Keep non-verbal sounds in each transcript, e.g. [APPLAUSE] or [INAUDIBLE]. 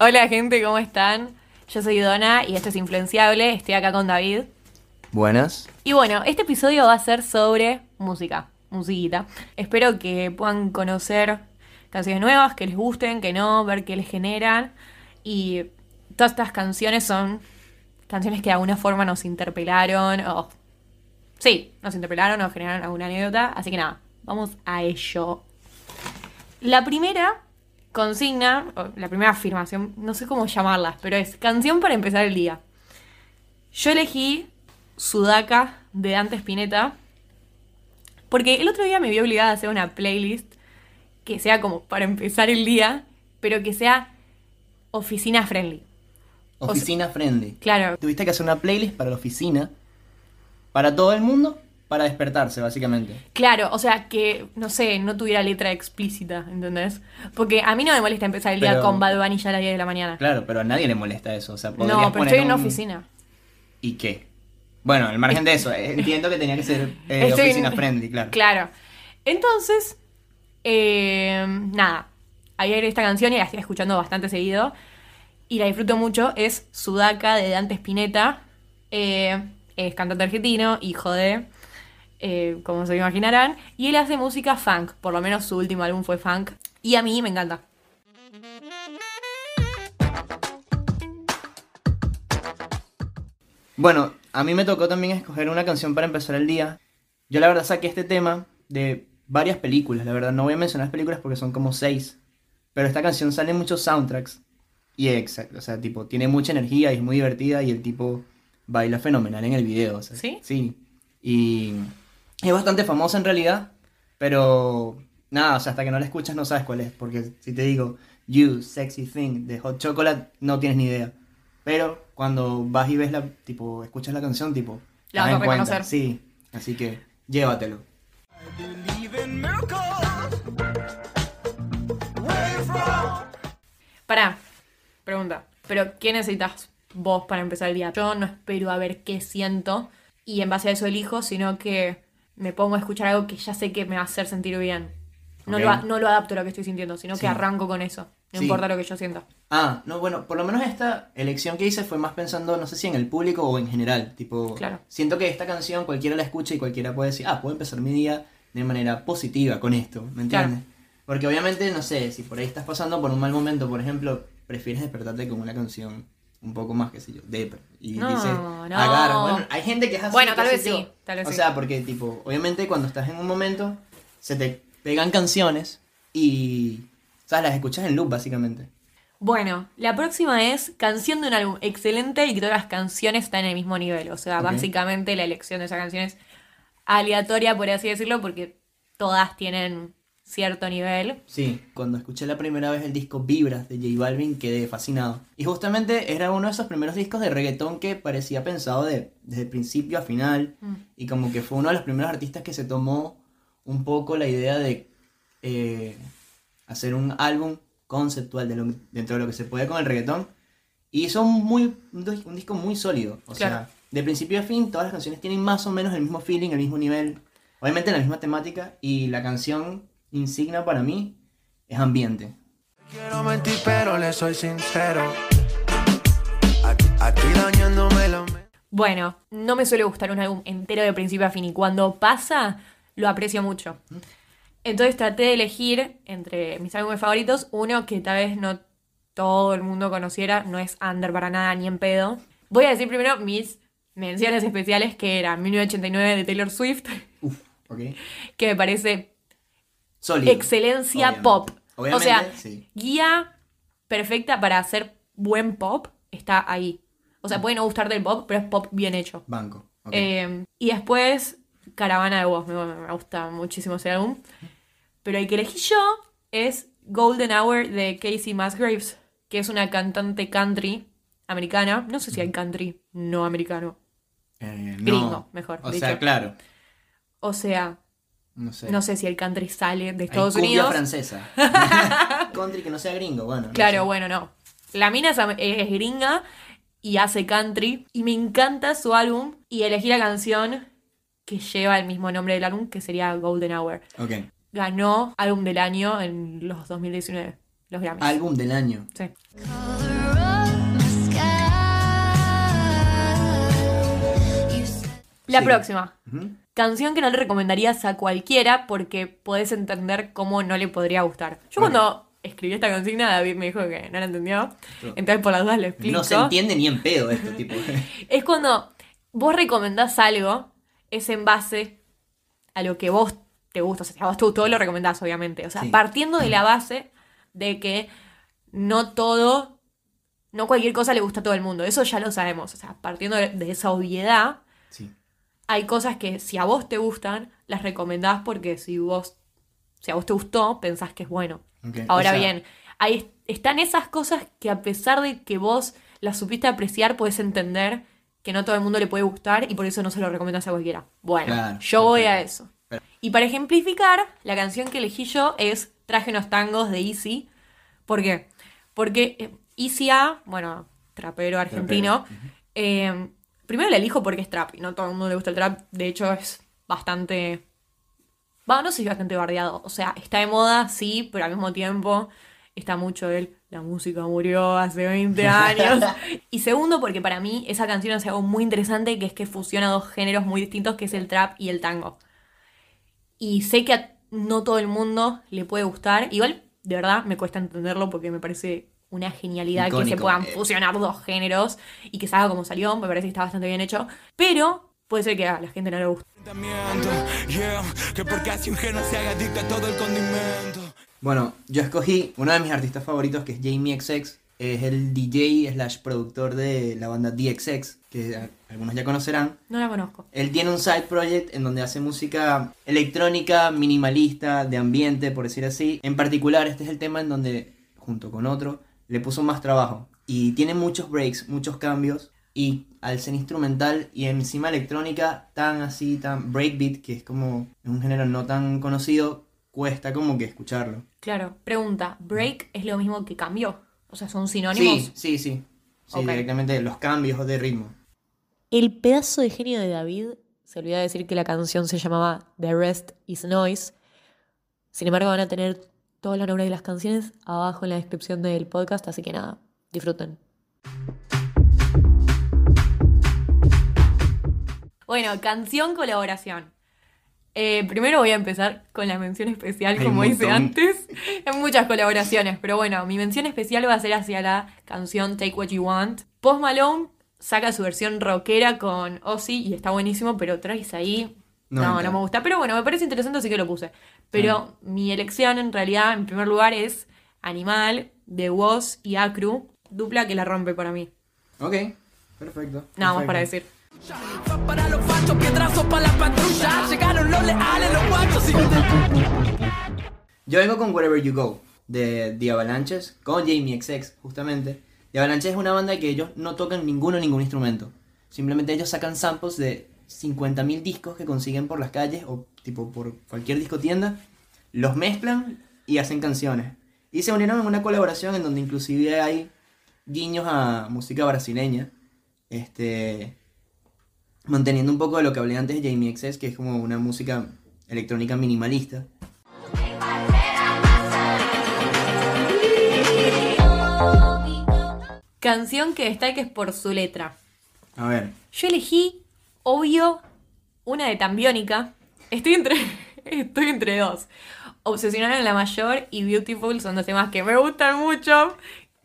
Hola gente, ¿cómo están? Yo soy Donna y esto es Influenciable, estoy acá con David. Buenas. Y bueno, este episodio va a ser sobre música, musiquita. Espero que puedan conocer canciones nuevas, que les gusten, que no, ver qué les generan. Y todas estas canciones son canciones que de alguna forma nos interpelaron o... Sí, nos interpelaron o generaron alguna anécdota. Así que nada, vamos a ello. La primera consigna, la primera afirmación, no sé cómo llamarlas, pero es canción para empezar el día. Yo elegí Sudaca de Dante Spinetta porque el otro día me vi obligada a hacer una playlist que sea como para empezar el día, pero que sea oficina friendly. Oficina friendly. Claro, Tuviste que hacer una playlist para la oficina, para todo el mundo, para despertarse, básicamente. claro, o sea que, no sé, no tuviera letra explícita, ¿entendés? Porque a mí no me molesta empezar el día Pero- con Bad Bunny ya a las 10 de la mañana. Claro, pero a nadie le molesta eso. O sea, no, pero poner estoy en una un- oficina. ¿Y qué? Bueno, al margen de eso, eh, entiendo que tenía que ser eh, [LAUGHS] en- oficina friendly, claro. Claro. Entonces, eh, nada. Ayer esta canción y la estoy escuchando bastante seguido. Y la disfruto mucho. Es Sudaca de Dante Spinetta. Eh, es cantante argentino, hijo de. Eh, como se imaginarán. Y él hace música funk. Por lo menos su último álbum fue funk. Y a mí me encanta. Bueno, a mí me tocó también escoger una canción para empezar el día. Yo la verdad saqué este tema de varias películas, la verdad no voy a mencionar las películas porque son como seis. Pero esta canción sale en muchos soundtracks. Y exacto, o sea, tipo, tiene mucha energía y es muy divertida y el tipo baila fenomenal en el video. o sea, ¿Sí? Sí. Y es bastante famosa en realidad, pero nada, o sea, hasta que no la escuchas no sabes cuál es. Porque si te digo, You, Sexy Thing, de Hot Chocolate, no tienes ni idea. Pero cuando vas y ves la, tipo, escuchas la canción, tipo, La vas a cuenta. reconocer. Sí, así que llévatelo. believe in miracles. Where from? Pará. Pregunta. ¿Pero qué necesitas vos para empezar el día? Yo no espero a ver qué siento y en base a eso elijo, sino que me pongo a escuchar algo que ya sé que me va a hacer sentir bien. No, lo, no lo adapto a lo que estoy sintiendo, sino Sí. que arranco con eso. No Sí. importa lo que yo sienta. Ah, no, bueno, por lo menos esta elección que hice fue más pensando, no sé si en el público o en general. Tipo, Claro. siento que esta canción cualquiera la escucha y cualquiera puede decir, ah, puedo empezar mi día de manera positiva con esto, ¿me entiendes? Porque obviamente, no sé, si por ahí estás pasando por un mal momento, por ejemplo, prefieres despertarte con una canción un poco más, qué sé yo, depre. Y No, dices, no. agarra. Bueno, hay gente que es así. Bueno, tal vez sí, tal vez o sí. sea, porque, tipo, obviamente cuando estás en un momento, se te pegan canciones y, ¿sabes? Las escuchas en loop, básicamente. Bueno, la próxima es canción de un álbum excelente y que todas las canciones están en el mismo nivel. O sea, básicamente la elección de esa canción es aleatoria, por así decirlo, porque todas tienen cierto nivel. Sí, cuando escuché la primera vez el disco Vibras de J Balvin quedé fascinado. Y justamente era uno de esos primeros discos de reggaetón que parecía pensado de, desde principio a final. Mm. Y como que fue uno de los primeros artistas que se tomó un poco la idea de eh, hacer un álbum conceptual de lo- dentro de lo que se puede con el reggaetón. Y hizo un, muy, un, dis- un disco muy sólido. O Claro. sea, de principio a fin todas las canciones tienen más o menos el mismo feeling, el mismo nivel. Obviamente la misma temática. Y la canción insignia para mí es ambiente. Quiero mentir, pero le soy sincero. Aquí, dañándome la. Bueno, no me suele gustar un álbum entero de principio a fin y cuando pasa lo aprecio mucho. Entonces traté de elegir entre mis álbumes favoritos uno que tal vez no todo el mundo conociera, no es under para nada ni en pedo. Voy a decir primero mis menciones especiales que era 1989 de Taylor Swift, Uf, ok. que me parece Excelencia Obviamente. pop. o Obviamente, sea, sí. guía perfecta para hacer buen pop está ahí. O sea, puede no gustarte el pop, pero es pop bien hecho. Banco. Eh, y después, Caravana de Voz, me, me gusta muchísimo ese álbum. Pero el que elegí yo es Golden Hour de Casey Musgraves, que es una cantante country americana. No sé si hay country no americano. Eh, no. gringo, mejor O dicho. sea, claro. O sea, No sé. no sé si el country sale de Hay Estados cumbia Unidos. francesa. [LAUGHS] Country que no sea gringo, bueno. no Claro, sé. bueno, no. La mina es, gringa y hace country. Y me encanta su álbum. Y elegí la canción que lleva el mismo nombre del álbum, que sería Golden Hour. Ok. Ganó álbum del año en los 2019. los Grammys. Álbum del año. Sí. La Sí. próxima. Ujú. Canción que no le recomendarías a cualquiera porque podés entender cómo no le podría gustar. Yo Bueno. cuando escribí esta consigna, David me dijo que no la entendió. Entonces por las dudas le explico. No se entiende ni en pedo esto, tipo. [LAUGHS] Es cuando vos recomendás algo, es en base a lo que vos te gusta. O sea, si a vos te gustó, lo recomendás, obviamente. O sea, Sí. partiendo de la [CLEARS THROAT] base de que no todo, no cualquier cosa le gusta a todo el mundo. Eso ya lo sabemos. O sea, partiendo de, esa obviedad. Hay cosas que si a vos te gustan, las recomendás porque si vos, si a vos te gustó, pensás que es bueno. Ahora o sea, bien, ahí están esas cosas que a pesar de que vos las supiste apreciar, puedes entender que no todo el mundo le puede gustar y por eso no se lo recomiendas a cualquiera. Bueno, Claro, yo voy a eso. Y para ejemplificar, la canción que elegí yo es Traje unos tangos de Easy. ¿Por qué? Porque eh, Easy A, bueno, trapero argentino, eh, primero la elijo porque es trap y no todo el mundo le gusta el trap. De hecho, es bastante Va, no sé si bastante bardeado. O sea, está de moda, sí, pero al mismo tiempo está mucho el la música murió hace 20 [LAUGHS] años. y segundo, porque para mí esa canción hace algo muy interesante, que es que fusiona dos géneros muy distintos, que es el trap y el tango. Y sé que a no todo el mundo le puede gustar. Igual, de verdad, me cuesta entenderlo porque me parece una genialidad que se puedan eh. fusionar dos géneros y que salga como salió. Me parece que está bastante bien hecho. Pero puede ser que a la gente no le guste. Bueno, yo escogí uno de mis artistas favoritos que es Jamie XX. Es el DJ slash productor de la banda DXX, que algunos ya conocerán. No la conozco. Él tiene un side project en donde hace música electrónica, minimalista, de ambiente, por decir así. En particular, este es el tema en donde, junto con otro, le puso más trabajo. Y tiene muchos breaks, muchos cambios. Y al ser instrumental y encima electrónica, tan así, tan breakbeat, que es como un género no tan conocido, cuesta como que escucharlo. Claro. Pregunta, ¿break es lo mismo que cambio? O sea, son sinónimos. Sí, sí, sí. Sí, directamente los cambios de ritmo. El pedazo de genio de David se olvidó de decir que la canción se llamaba The Rest is Noise. Sin embargo, van a tener todos los nombres de las canciones abajo en la descripción del podcast, así que nada, disfruten. Bueno, canción colaboración. Eh, primero voy a empezar con la mención especial, Hay como hice antes. [LAUGHS] Hay muchas colaboraciones, pero bueno, mi mención especial va a ser hacia la canción Take What You Want. Post Malone saca su versión rockera con Ozzy y está buenísimo, pero traes ahí. No No, me no, entra. me gusta. Pero bueno, me parece interesante, así que lo puse. Pero mi elección en realidad, en primer lugar, es Animal, de Woz y Acru. Dupla que la rompe para mí. Ok, perfecto. Nada más para decir. Para los fachos, piedrazos para la patrulla. Llegaron los leales, los guachos y... Yo vengo con Wherever You Go, de The Avalanches, con Jamie XX, justamente. The Avalanches es una banda que ellos no tocan ninguno ningún instrumento. Simplemente ellos sacan samples de 50.000 discos que consiguen por las calles o tipo por cualquier discotienda, los mezclan y hacen canciones. Y se unieron en una colaboración en donde inclusive hay guiños a música brasileña. Este, manteniendo un poco de lo que hablé antes de Jamie XX, que es como una música electrónica minimalista. Canción que destaques por su letra. A ver, Yo elegí, obvio, una de Tambiónica. Estoy entre, [LAUGHS] estoy entre dos. Obsesionada en la mayor y Beautiful son dos temas que me gustan mucho.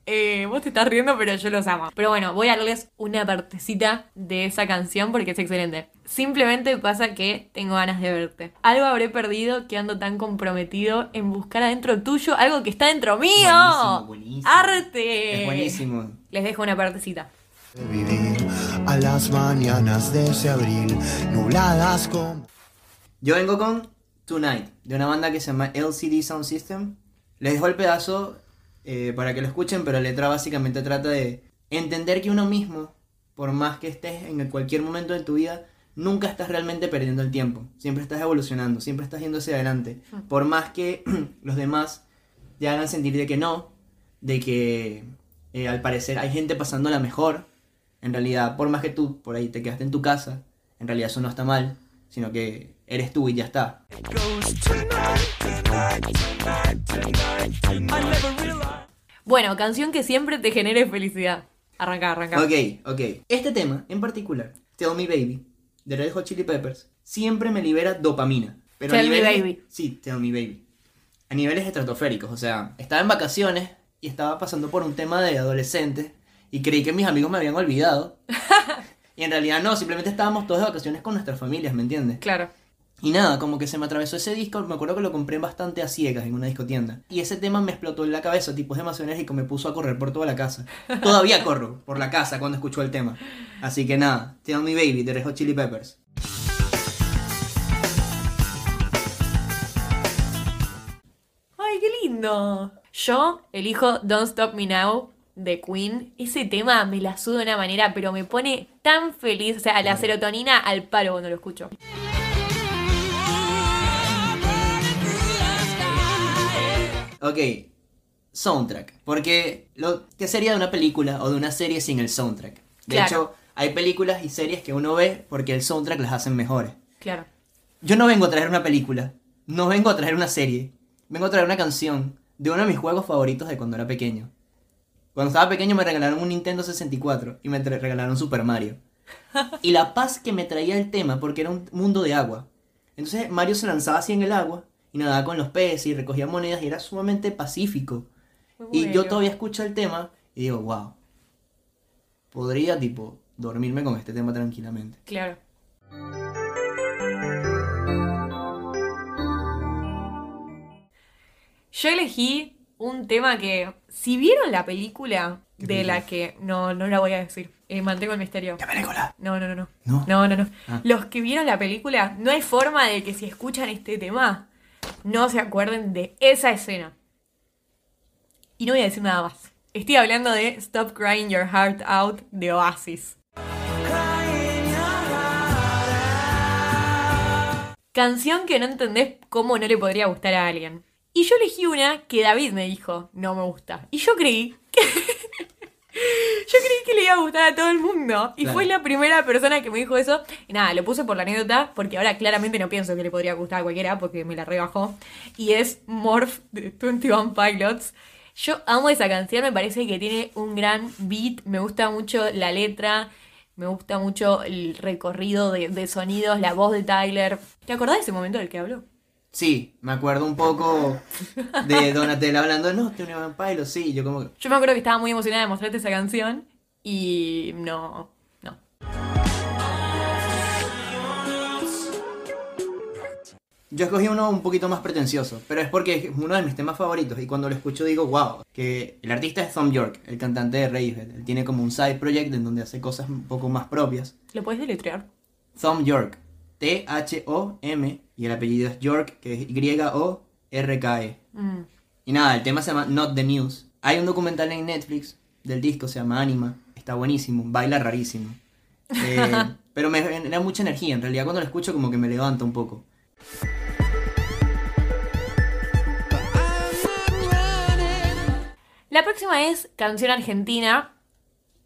Eh, vos te estás riendo, pero yo los amo. Pero bueno, voy a darles una partecita de esa canción porque es excelente. Simplemente pasa que tengo ganas de verte. Algo habré perdido que ando tan comprometido en buscar adentro tuyo algo que está dentro mío. Buenísimo, buenísimo. ¡Arte! es buenísimo. Les dejo una partecita. Vivir a las mañanas de ese abril, nubladas como... Yo vengo con Tonight, de una banda que se llama LCD Sound System. Les dejo el pedazo eh, para que lo escuchen, pero la letra básicamente trata de entender que uno mismo, por más que estés en cualquier momento de tu vida, nunca estás realmente perdiendo el tiempo. Siempre estás evolucionando, siempre estás yendo hacia adelante. Por más que [CLEARS THROAT] los demás te hagan sentir de que no, de que eh, al parecer hay gente pasándola mejor. En realidad, por más que tú por ahí te quedaste en tu casa, en realidad eso no está mal. sino que eres tú y ya está. Bueno, canción que siempre te genere felicidad. Arranca, arranca. Ok, ok. Este tema en particular, Tell Me Baby, de Red Hot Chili Peppers, siempre me libera dopamina. Pero a Tell Me Baby. Sí, Tell Me Baby. A niveles estratosféricos, o sea, estaba en vacaciones y estaba pasando por un tema de adolescentes y creí que mis amigos me habían olvidado. [LAUGHS] y en realidad no, simplemente estábamos todos de vacaciones con nuestras familias, ¿me entiendes? Claro. Y nada, como que se me atravesó ese disco, me acuerdo que lo compré bastante a ciegas en una discotienda. Y ese tema me explotó en la cabeza, tipo es demasiado enérgico, me puso a correr por toda la casa. [LAUGHS] Todavía corro por la casa cuando escucho el tema. Así que nada, Tell Me Baby de Red Hot Chili Peppers. ¡Ay, qué lindo! Yo elijo Don't Stop Me Now de Queen. Ese tema me la suda de una manera, pero me pone tan feliz. O sea, la serotonina al palo cuando lo escucho. Ok, soundtrack. Porque lo que sería de una película o de una serie sin el soundtrack. De Claro. hecho, hay películas y series que uno ve porque el soundtrack las hacen mejores. Claro. Yo no vengo a traer una película, no vengo a traer una serie, vengo a traer una canción de uno de mis juegos favoritos de cuando era pequeño. Cuando estaba pequeño me regalaron un Nintendo 64 y me regalaron Super Mario. Y la paz que me traía el tema, porque era un mundo de agua. Entonces Mario se lanzaba así en el agua y nadaba con los peces y recogía monedas y era sumamente pacífico. Y yo todavía escucho el tema y digo, wow, podría tipo dormirme con este tema tranquilamente. Claro. Yo elegí un tema que, si vieron la película ¿Qué de película? la que... No, no la voy a decir. Eh, mantengo el misterio. ¡Qué película! No, no, no, no. ¿No? No, no, no. Ah. Los que vieron la película, no hay forma de que si escuchan este tema, no se acuerden de esa escena. Y no voy a decir nada más. Estoy hablando de Stop Crying Your Heart Out de Oasis. Canción que no entendés cómo no le podría gustar a alguien. Y yo elegí una que David me dijo, no me gusta. Y yo creí que... [LAUGHS] yo creí que le iba a gustar a todo el mundo. Y Claro. fue la primera persona que me dijo eso. Y nada, lo puse por la anécdota, porque ahora claramente no pienso que le podría gustar a cualquiera, porque me la rebajó. Y es Morph de 21 Pilots. Yo amo esa canción, me parece que tiene un gran beat, me gusta mucho la letra, me gusta mucho el recorrido de, de sonidos, la voz de Tyler. ¿Te acordás de ese momento del que habló? Sí, me acuerdo un poco de Donatella hablando, no, te un Pilot, sí, yo como que... Yo me acuerdo que estaba muy emocionada de mostrarte esa canción y no, no. Yo escogí uno un poquito más pretencioso, pero es porque es uno de mis temas favoritos y cuando lo escucho digo, wow, que el artista es Thom York, el cantante de Radiohead, él tiene como un side project en donde hace cosas un poco más propias. ¿Lo puedes deletrear? Thom York, T-H-O-M, y el apellido es York, que es Y-O-R-K-E. Mm. Y nada, el tema se llama Not the News. Hay un documental en Netflix del disco, se llama Anima. Está buenísimo, baila rarísimo. Eh, [LAUGHS] pero me genera mucha energía. En realidad, cuando lo escucho, como que me levanta un poco. La próxima es canción argentina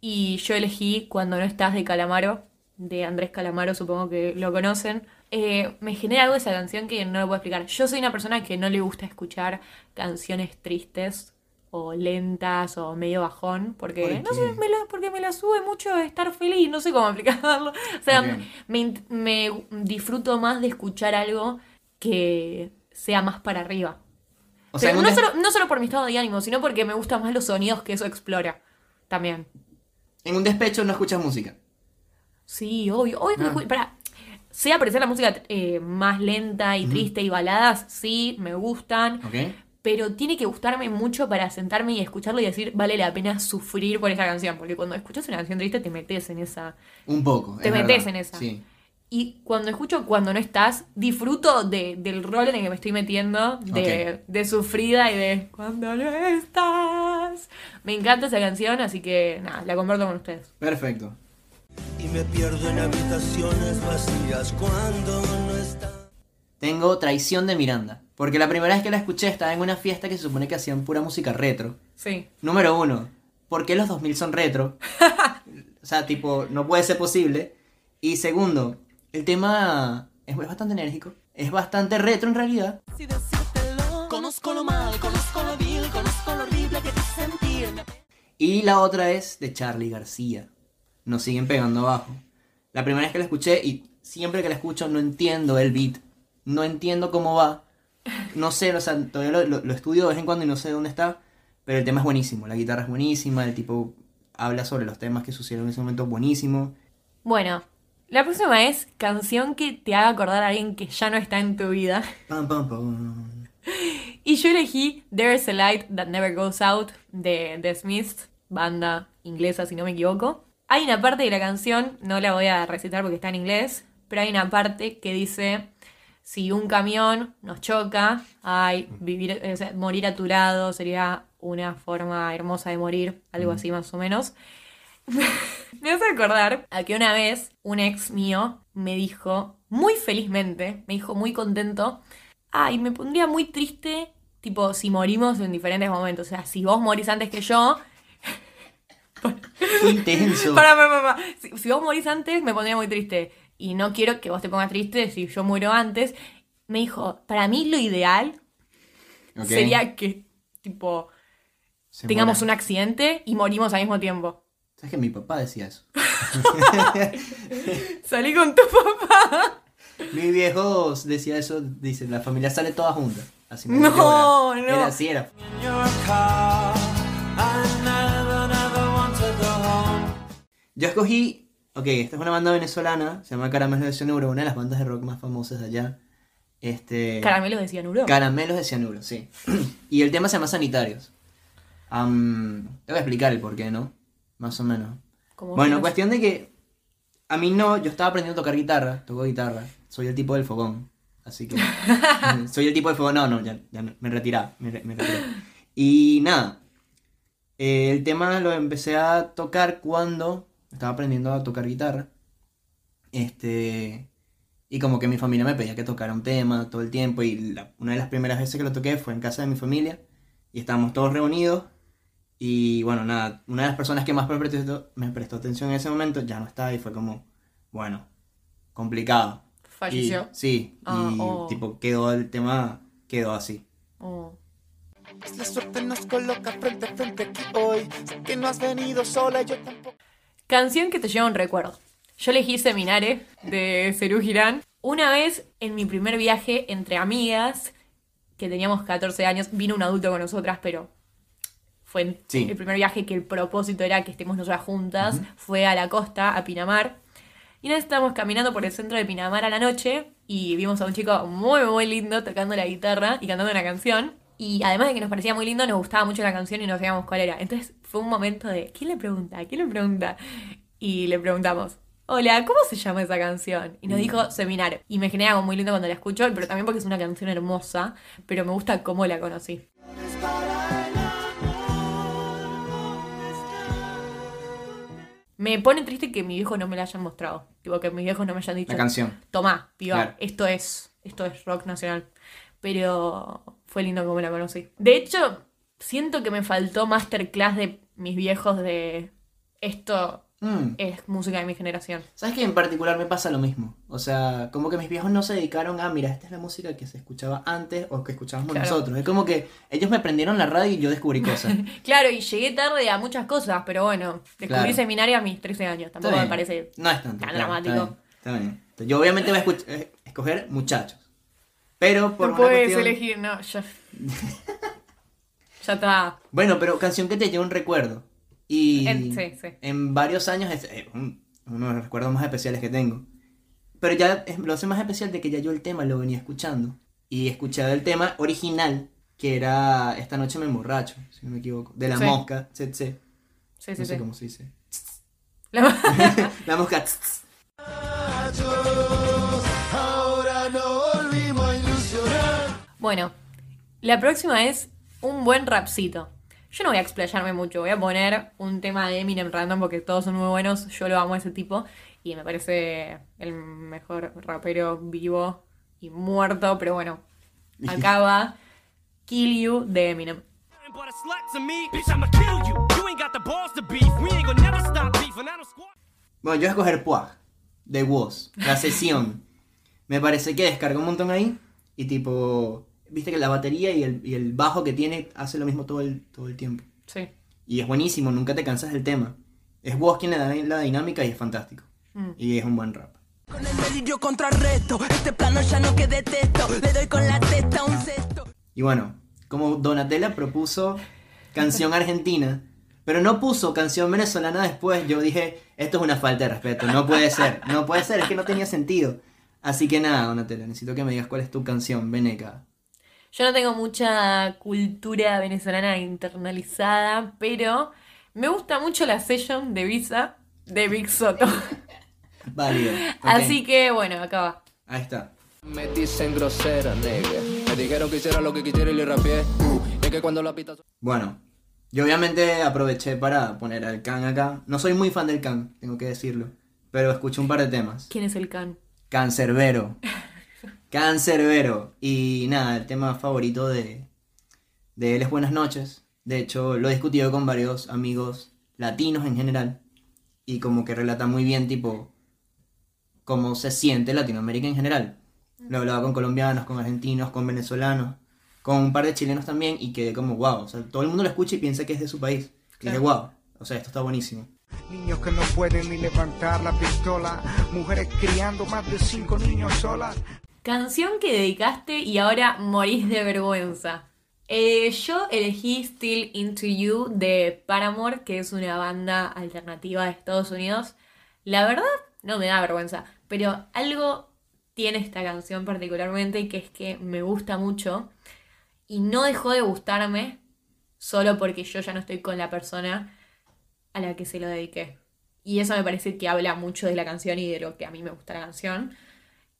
y yo elegí Cuando no estás de Calamaro, de Andrés Calamaro, supongo que lo conocen. Eh, me genera algo esa canción que no lo puedo explicar. Yo soy una persona que no le gusta escuchar canciones tristes o lentas o medio bajón, porque ¿Por no sé, me la, porque me la sube mucho estar feliz, no sé cómo [LAUGHS] explicarlo. O sea, me, me disfruto más de escuchar algo que sea más para arriba. O sea, Pero no, solo, no solo por mi estado de ánimo, sino porque me gustan más los sonidos que eso explora. También. en un despecho no escuchas música. Sí, obvio. obvio que Ah. escu- pará. Sé apreciar la música eh, más lenta y triste y baladas, sí, me gustan. Pero tiene que gustarme mucho para sentarme y escucharlo y decir, vale la pena sufrir por esa canción. Porque cuando escuchas una canción triste te metes en esa. Un poco. Te es metes verdad. en esa. Sí. Y cuando escucho Cuando no estás, disfruto de- del rol en el que me estoy metiendo, de, de sufrida y de Cuando no estás. Me encanta esa canción, así que nada, la comparto con ustedes. Perfecto. Y me pierdo en habitaciones vacías cuando no está. Tengo Traición de Miranda. Porque la primera vez que la escuché estaba en una fiesta que se supone que hacían pura música retro. Sí. Número uno, ¿por qué los 2000 son retro? [LAUGHS] o sea, tipo, no puede ser posible. Y segundo, el tema Es bastante enérgico. Es bastante retro en realidad. Conozco lo mal, conozco lo vil, conozco lo horrible que te sentir. Y la otra es de Charlie García. Nos siguen pegando abajo. La primera vez que la escuché y siempre que la escucho no entiendo el beat. No entiendo cómo va. No sé, o sea, todavía lo, lo- lo estudio de vez en cuando y no sé dónde está. Pero el tema es buenísimo. La guitarra es buenísima. El tipo habla sobre los temas que sucedieron en ese momento buenísimo. Bueno, la próxima es canción que te haga acordar a alguien que ya no está en tu vida. Pam, pam, pam. Y yo elegí There's a Light That Never Goes Out de The Smiths, banda inglesa si no me equivoco. Hay una parte de la canción, no la voy a recitar porque está en inglés, pero hay una parte que dice, si un camión nos choca, ay, vivir, o sea, morir a tu lado sería una forma hermosa de morir, algo así más o menos. [LAUGHS] Me hace acordar a que una vez un ex mío me dijo, muy felizmente, me dijo muy contento, ay, me pondría muy triste, tipo, si morimos en diferentes momentos. O sea, si vos morís antes que yo, Qué intenso. para, para, para, para. Si, si vos morís antes, me pondría muy triste. Y no quiero que vos te pongas triste si yo muero antes. Me dijo, para mí lo ideal sería que, tipo, Se tengamos un accidente y morimos al mismo tiempo. ¿Sabes que mi papá decía eso? [LAUGHS] Salí con tu papá. Mi viejo decía eso, dice, la familia sale toda junta. Así me No, no. Era así, era. Yo escogí, ok, esta es una banda venezolana, se llama Caramelos de Cianuro, una de las bandas de rock más famosas de allá. Este, Caramelos de cianuro. Caramelos de Cianuro, sí. [CLEARS THROAT] y el tema se llama Sanitarios. Te voy a explicar el por qué, ¿no? Más o menos. Como Bueno, cuestión de que a mí no, yo estaba aprendiendo a tocar guitarra, toco guitarra, soy el tipo del fogón, así que [LAUGHS] [LAUGHS] soy el tipo del fogón, no, no, ya, ya me retiraba, me, me. Y nada, eh, el tema lo empecé a tocar cuando estaba aprendiendo a tocar guitarra, este, y como que mi familia me pedía que tocara un tema todo el tiempo, y la- una de las primeras veces que lo toqué fue en casa de mi familia, y estábamos todos reunidos, y bueno, nada, una de las personas que más me prestó, me prestó atención en ese momento ya no está y fue como, bueno, complicado. Falleció. Y- sí, Ah, y oh. tipo quedó el tema, quedó así. Oh. Pues la suerte nos coloca frente a frente aquí hoy. Sé que no has venido sola, yo tampoco. Canción que te lleva un recuerdo. Yo elegí Seminare de Serú Girán. Una vez en mi primer viaje entre amigas, que teníamos 14 años, vino un adulto con nosotras, pero fue Sí. el primer viaje que el propósito era que estemos nosotras juntas. Fue a la costa, a Pinamar. Y vez estábamos caminando por el centro de Pinamar a la noche y vimos a un chico muy, muy lindo tocando la guitarra y cantando una canción. Y además de que nos parecía muy lindo, nos gustaba mucho la canción y no sabíamos cuál era. Entonces fue un momento de, ¿quién le pregunta? ¿Quién le pregunta? Y le preguntamos, hola, ¿cómo se llama esa canción? Y nos dijo Seminar. Y me genera algo muy lindo cuando la escucho, pero también porque es una canción hermosa, pero me gusta cómo la conocí. Me pone triste que mi viejo no me la hayan mostrado. Tipo, que mis viejos no me hayan dicho. La canción. Tomá, piba, Claro. esto es, esto es rock nacional. Pero fue lindo como la conocí. De hecho, siento que me faltó masterclass de mis viejos de esto Mm. es música de mi generación. ¿Sabes que en particular me pasa lo mismo? O sea, como que mis viejos no se dedicaron a, mira, esta es la música que se escuchaba antes o que escuchábamos Claro. nosotros. Es como que ellos me prendieron la radio y yo descubrí cosas. [LAUGHS] Claro, y llegué tarde a muchas cosas, pero bueno, descubrí Claro. seminario a mis 13 años. Tampoco me parece No es tanto. tan claro, dramático. Está bien, está bien. Yo obviamente voy a eh, escoger muchachos. Pero por No una puedes cuestión- elegir, no, ya. [LAUGHS] ya está. Bueno, pero canción que te lleva un recuerdo. Y En- sí, sí. en varios años es eh, un- uno de los recuerdos más especiales que tengo. Pero ya es- lo hace más especial de que ya yo el tema lo venía escuchando. Y escuchaba el tema original, que era Esta noche me emborracho, si no me equivoco. De la Sí. mosca, tse, tse. Sí, sí, No sé cómo se dice. La- [LAUGHS] La mosca. tss, tss. Ahora no volvimos a ilusionar. Bueno, la próxima es un buen rapcito. Yo no voy a explayarme mucho, voy a poner un tema de Eminem random porque todos son muy buenos, yo lo amo a ese tipo y me parece el mejor rapero vivo y muerto, pero bueno, [LAUGHS] acaba Kill You de Eminem. But a slut to me, bitch, I'ma kill you. You ain't got the balls to beef. We ain't gonna never stop beefing. I don't squat. Bueno, yo voy a escoger Puag, de Woz, la sesión. Me parece que descarga un montón ahí y tipo, viste que la batería y el, y el bajo que tiene hace lo mismo todo el, todo el tiempo. Sí. Y es buenísimo, nunca te cansas del tema. Es vos quien le da la dinámica y es fantástico. Mm. Y es un buen rap. Con el delirio contrarresto, este plano ya no que detesto, le doy con la testa un cesto. Y bueno, como Donatella propuso canción argentina, pero no puso canción venezolana después, yo dije, esto es una falta de respeto, no puede ser, no puede ser, es que no tenía sentido. Así que nada, Donatella, necesito que me digas cuál es tu canción, Veneca. Yo no tengo mucha cultura venezolana internalizada, pero me gusta mucho la session de Visa de Big Soto. [LAUGHS] Válido. Así que bueno, acá va. Ahí está. Me dicen grosera, negra. Me dijeron que hiciera lo que quisiera y le rapié. Uh, es que cuando la pita... Bueno, yo obviamente aproveché para poner al Can acá. No soy muy fan del Can, tengo que decirlo, pero escuché un par de temas. ¿Quién es el can? Cancerbero. [LAUGHS] Cancerbero. Y nada, el tema favorito de, de él es Buenas noches. De hecho, lo he discutido con varios amigos latinos en general. Y como que relata muy bien, tipo, cómo se siente Latinoamérica en general. Lo hablaba con colombianos, con argentinos, con venezolanos, con un par de chilenos también. Y quedé como, wow. O sea, todo el mundo lo escucha y piensa que es de su país. Y dije, wow. O sea, esto está buenísimo. Niños que no pueden ni levantar la pistola, mujeres criando más de cinco niños solas. Canción que dedicaste y ahora morís de vergüenza. Eh, yo elegí Still Into You de Paramore, que es una banda alternativa de Estados Unidos. La verdad, no me da vergüenza, pero algo tiene esta canción particularmente que es que me gusta mucho y no dejó de gustarme solo porque yo ya no estoy con la persona a la que se lo dediqué. Y eso me parece que habla mucho de la canción y de lo que a mí me gusta la canción.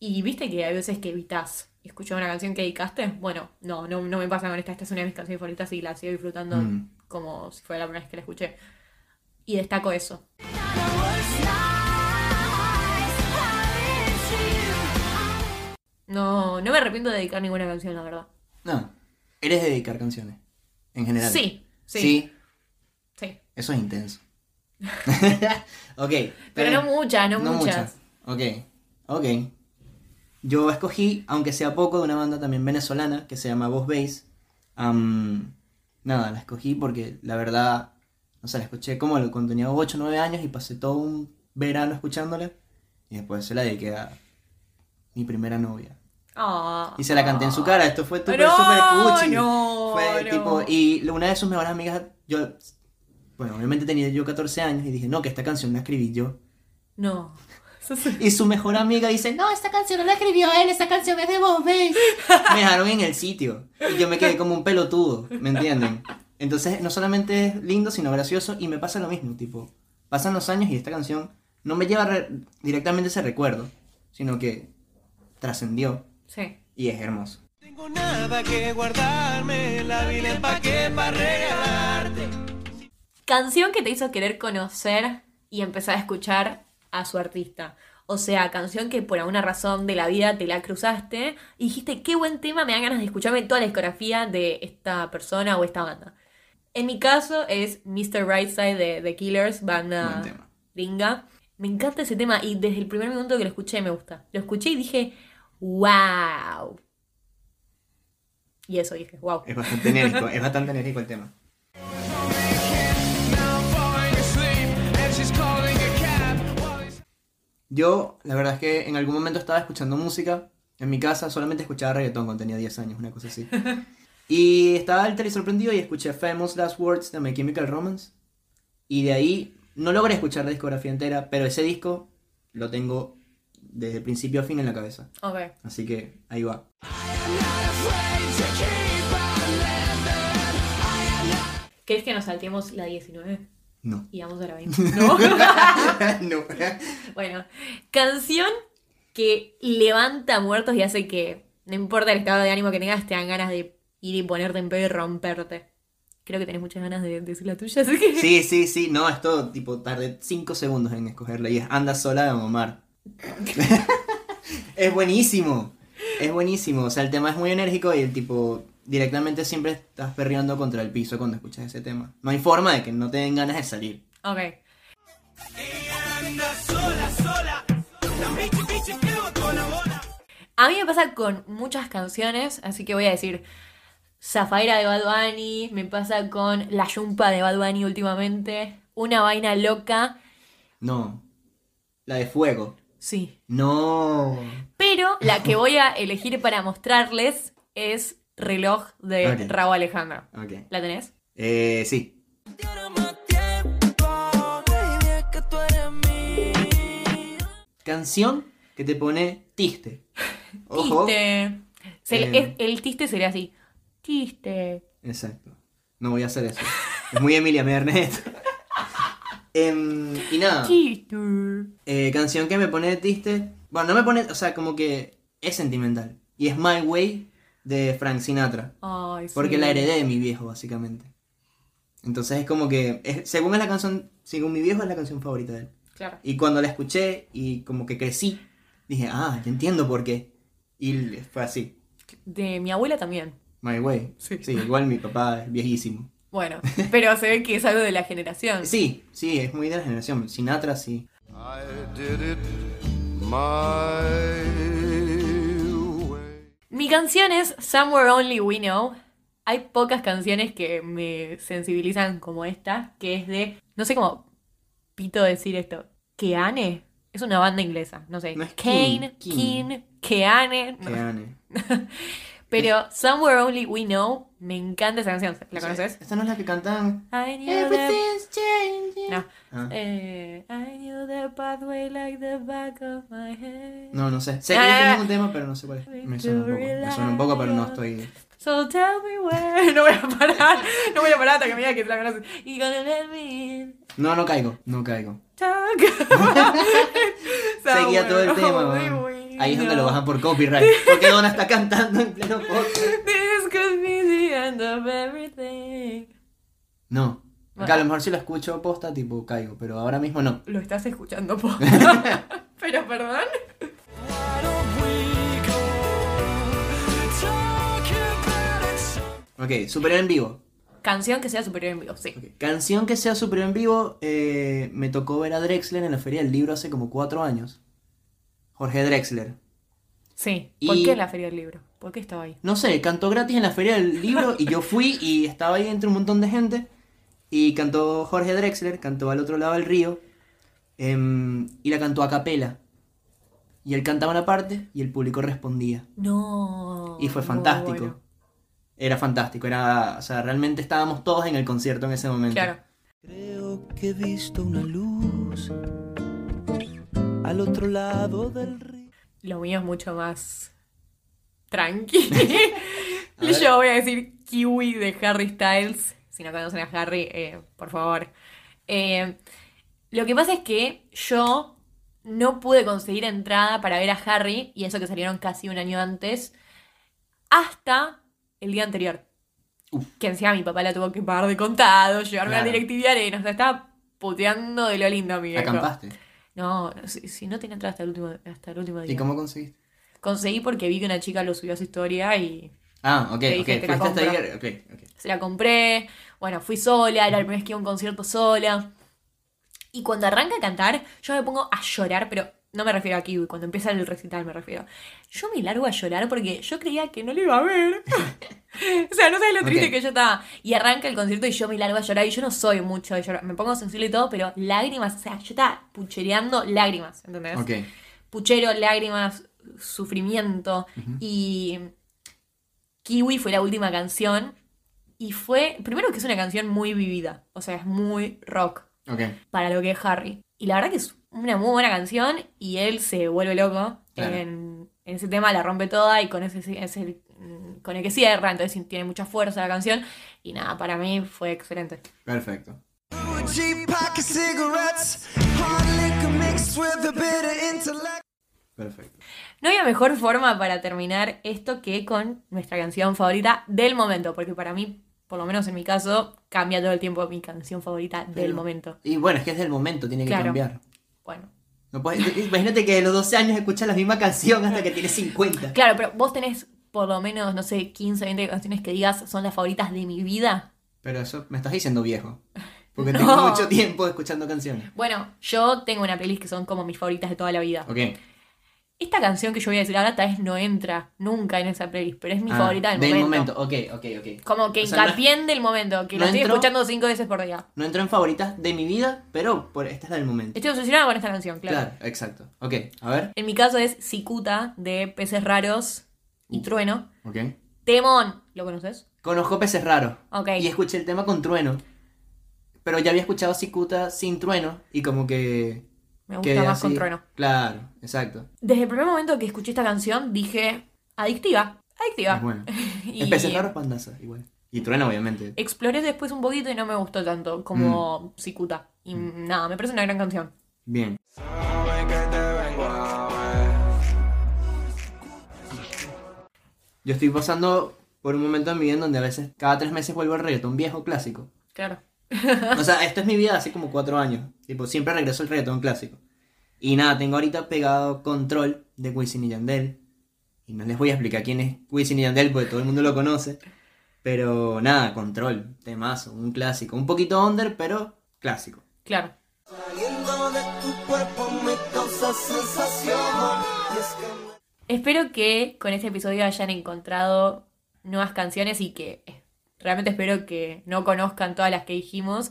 Y viste que hay veces que evitas escuchar una canción que dedicaste. Bueno, no, no, no me pasa con esta. Esta es una de mis canciones favoritas y la sigo disfrutando Mm. como si fuera la primera vez que la escuché. Y destaco eso. No, no me arrepiento de dedicar ninguna canción, la verdad. No, eres de dedicar canciones. En general. Sí, sí. Sí, Sí. eso es intenso. [LAUGHS] [LAUGHS] ok. Pero no muchas, no muchas. Ok, ok. Yo escogí, aunque sea poco, de una banda también venezolana que se llama Voz Bass. Nada, la escogí porque la verdad, no sé, la escuché como cuando tenía 8 o 9 años y pasé todo un verano escuchándola. Y después se la dediqué a mi primera novia. Y se la canté en su cara. Esto fue súper, No, súper cuchi. no, Fue no. tipo. Y una de sus mejores amigas, yo. Bueno, obviamente tenía yo 14 años y dije, no, que esta canción la escribí yo. No. Y su mejor amiga dice, no, esta canción no la escribió él, esta canción es de vos, ¿ves? Me dejaron en el sitio. Y yo me quedé como un pelotudo, ¿me entienden? Entonces, no solamente es lindo, sino gracioso. Y me pasa lo mismo, tipo. Pasan los años y esta canción no me lleva re- directamente ese recuerdo, sino que trascendió. Sí. Y es hermoso. Tengo nada que guardarme, la vida empaqué para regalarte. Canción que te hizo querer conocer y empezar a escuchar a su artista. O sea, canción que por alguna razón de la vida te la cruzaste y dijiste, qué buen tema, me dan ganas de escucharme toda la discografía de esta persona o esta banda. En mi caso es Mr. Rightside de The Killers, banda gringa. Me encanta ese tema y desde el primer minuto que lo escuché me gusta. Lo escuché y dije, wow. Y eso dije, wow. Es bastante enérgico, [LAUGHS] es bastante enérgico el tema. Yo, la verdad es que en algún momento estaba escuchando música en mi casa, solamente escuchaba reggaetón cuando tenía 10 años, una cosa así. [LAUGHS] Y estaba alter y sorprendido y escuché Famous Last Words de My Chemical Romance. Y de ahí no logré escuchar la discografía entera, pero ese disco lo tengo desde principio a fin en la cabeza. Así que ahí va. ¿Crees que nos saltemos la 19 No. y vamos a la 20? [LAUGHS] No. no. bueno, canción que levanta muertos y hace que, no importa el estado de ánimo que tengas, te dan ganas de ir y ponerte en pedo y romperte. Creo que tenés muchas ganas de decir la tuya, así que... Sí, sí, sí. No, esto tipo tardé 5 segundos en escogerla y es Anda sola de Omar. [LAUGHS] es buenísimo. Es buenísimo. O sea, el tema es muy enérgico y el tipo directamente siempre estás perreando contra el piso cuando escuchas ese tema. No hay forma de que no te den ganas de salir. Ok. A mí me pasa con muchas canciones, así que voy a decir Zafaira de Bad Bunny, me pasa con La Yumpa de Bad Bunny últimamente, Una Vaina Loca, No. La de fuego. sí. No. Pero la que voy a elegir para mostrarles es Reloj de. Raúl Alejandro. Ok. ¿La tenés? Eh, sí. Canción que te pone tiste. [LAUGHS] Ojo. Tiste. Se- Eh. es- el tiste sería así. Tiste. Exacto. No voy a hacer eso. Es muy Emilia Mernet. [LAUGHS] Em, y nada. Tiste. eh, canción que me pone triste. Bueno, no me pone. O sea, como que es sentimental. Y es My Way de Frank Sinatra. Ay, sí. Porque la heredé de mi viejo, básicamente. Entonces es como que. es- según es la canción. Según mi viejo es la canción favorita de él. Claro. Y cuando la escuché y como que crecí, dije, ah, ya entiendo por qué. Y fue así. De mi abuela también. My Way. Sí. igual mi papá es viejísimo. Bueno, pero se ve que es algo de la generación. Sí, sí, es muy de la generación. Sinatra, sí. I did it my way. Mi canción es Somewhere Only We Know. Hay pocas canciones que me sensibilizan como esta, que es de, no sé cómo pito decir esto, Keane. Es una banda inglesa, no sé. No es Kane, King, Keane. no. Que Ane. Pero Somewhere Only We Know, me encanta esa canción. ¿La conoces? Esta no es la que cantan. I knew the... changing. No. Ah. Eh, I knew the pathway like the back of my head. No, no sé. Sé que Ah, es mismo tema, pero no sé cuál es. Me suena un poco. Me suena un poco, pero no estoy. So tell me where. [LAUGHS] No voy a parar. No voy a parar hasta que me diga que te la conoces. You gonna let me in. No, no caigo. No caigo. Talk. [LAUGHS] Seguía todo el tema, Ahí es donde lo bajan por copyright. Porque Donna está cantando en pleno podcast. This could be the end of everything. No. Acá a lo mejor si lo escucho posta, tipo caigo, pero ahora mismo no. Lo estás escuchando, po. [LAUGHS] Pero perdón. Ok, superior en vivo. Canción que sea superior en vivo, sí. Canción que sea superior en vivo. eh, me tocó ver a Drexler en la Feria del Libro hace como cuatro años. Jorge Drexler. Sí. ¿Por Y- qué en la feria del libro? ¿Por qué estaba ahí? No sé, cantó gratis en la Feria del Libro y yo fui y estaba ahí entre un montón de gente. Y cantó Jorge Drexler, cantó al otro lado del río. em, y la cantó a capela. Y él cantaba una parte y el público respondía. No. Y fue fantástico. bueno. Era fantástico, era, o sea, realmente estábamos todos en el concierto en ese momento. Claro. Creo que he visto una luz al otro lado del río. Lo mío es mucho más tranqui. [LAUGHS] Ver. Yo voy a decir Kiwi de Harry Styles. Si no conocen a Harry, eh, por favor. Eh, lo que pasa es que yo no pude conseguir entrada para ver a Harry, y eso que salieron casi un año antes, hasta el día anterior. Que encima mi papá la tuvo que pagar de contado, llevarme Claro. a DirecTV Arena. O sea, estaba puteando de lo lindo, mi viejo. ¿Acampaste? No, no, si, si no tenía entrada hasta el último, hasta el último día. ¿Y cómo conseguiste? Conseguí porque vi que una chica lo subió a su historia y Ah, ok, dije, te la hasta ahí. Ok, ok. se la compré. Bueno, fui sola, era el primer vez que iba a un concierto sola. Y cuando arranca a cantar, yo me pongo a llorar, pero no me refiero a Kiwi, cuando empieza el recital me refiero. Yo me largo a llorar porque yo creía que no lo iba a ver. [LAUGHS] o sea, no sabes lo triste que yo estaba. Y arranca el concierto y yo me largo a llorar. Y yo no soy mucho de llorar. Me pongo sensible y todo, pero lágrimas, o sea, yo estaba puchereando lágrimas, ¿entendés? Ok. puchero, lágrimas, sufrimiento. Y Kiwi fue la última canción. Y fue, primero que es una canción muy vivida, o sea, es muy rock Ok. para lo que es Harry. Y la verdad que es una muy buena canción y él se vuelve loco Claro. en, en ese tema, la rompe toda y con ese es el, mm, con el que cierra, entonces tiene mucha fuerza la canción. Y nada, para mí fue excelente. Perfecto. Perfecto. No había mejor forma para terminar esto que con nuestra canción favorita del momento, porque para mí, por lo menos en mi caso, cambia todo el tiempo mi canción favorita del momento. Y bueno, es que es del momento, tiene que Claro. cambiar. Bueno, No puedes- [LAUGHS] imagínate que de los 12 años escuchas la misma canción hasta que tienes [LAUGHS] 50. claro, pero vos tenés por lo menos, no sé, 15, 20 canciones que digas son las favoritas de mi vida. Pero eso me estás diciendo viejo. Porque [LAUGHS] No. tengo mucho tiempo escuchando canciones. Bueno, yo tengo una playlist que son como mis favoritas de toda la vida. Ok. Esta canción que yo voy a decir ahora tal vez no entra nunca en esa playlist, pero es mi Ah, favorita del, momento. Ok, ok, ok. Como que O sea, no- del momento, que no lo estoy entró- escuchando cinco veces por día. No entro en favoritas de mi vida, pero por esta es la del momento. Estoy obsesionada con esta canción, claro. Claro, exacto. Ok, a ver. En mi caso es Cicuta de Peces Raros y Uh. Trueno. Ok. Temón, ¿lo conoces? Conozco Peces Raros. Ok. Y escuché el tema con Trueno. Pero ya había escuchado Cicuta sin Trueno y como que... Me gusta más con. Trueno. Claro, exacto. Desde el primer momento que escuché esta canción dije, adictiva, adictiva. Es bueno. [LAUGHS] Y Es Peces Raros Pandaza, igual. Y Trueno, obviamente. Exploré después un poquito y no me gustó tanto como Mm. Cicuta. Y nada, me parece una gran canción. Bien. Yo estoy pasando por un momento en mi vida en donde a veces cada tres meses vuelvo al reggaetón viejo clásico. Claro. O sea, esto es mi vida hace como cuatro años. Tipo, siempre regreso al reggaetón clásico. Y nada, tengo ahorita pegado Control de Wisin y Yandel. Y no les voy a explicar quién es Wisin y Yandel porque todo el mundo lo conoce. Pero nada, Control, temazo, un clásico. Un poquito under, pero clásico. Claro. Saliendo de tu cuerpo me causa sensación. Y es que Espero que con este episodio hayan encontrado nuevas canciones y que realmente espero que no conozcan todas las que dijimos.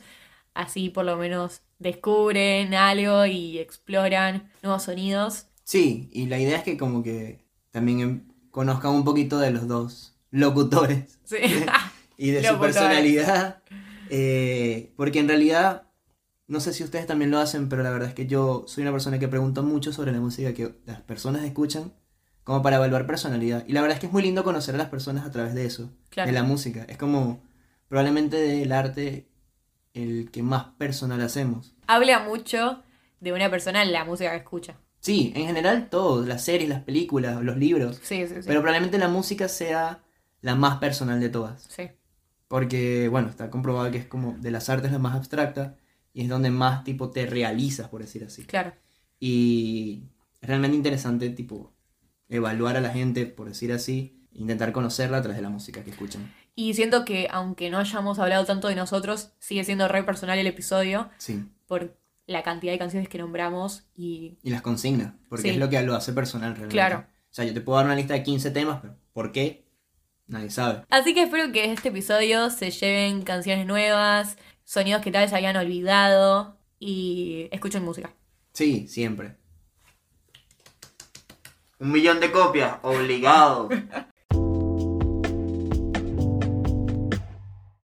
Así por lo menos descubren algo y exploran nuevos sonidos. Sí, y la idea es que como que también em- conozcan un poquito de los dos locutores Sí. [LAUGHS] y de [LAUGHS] su personalidad. eh, porque en realidad, no sé si ustedes también lo hacen, pero la verdad es que yo soy una persona que pregunta mucho sobre la música que las personas escuchan, como para evaluar personalidad. Y la verdad es que es muy lindo conocer a las personas a través de eso, Claro. de la música. Es como probablemente del arte el que más personal hacemos. Habla mucho de una persona en la música que escucha. Sí, en general todo, las series, las películas, los libros. Sí, sí, sí. Pero probablemente la música sea la más personal de todas. Sí. Porque, bueno, está comprobado que es como de las artes la más abstracta y es donde más tipo te realizas, por decir así. Claro. Y es realmente interesante tipo evaluar a la gente, por decir así, intentar conocerla a través de la música que escuchan. Y siento que aunque no hayamos hablado tanto de nosotros, sigue siendo re personal el episodio Sí. por la cantidad de canciones que nombramos y Y las consigna, porque Sí. es lo que lo hace personal realmente. Claro. O sea, yo te puedo dar una lista de 15 temas, pero ¿por qué? Nadie sabe. Así que espero que este episodio se lleven canciones nuevas, sonidos que tal vez hayan olvidado y escuchen música. Sí, siempre. Un millón de copias, obligado. [LAUGHS]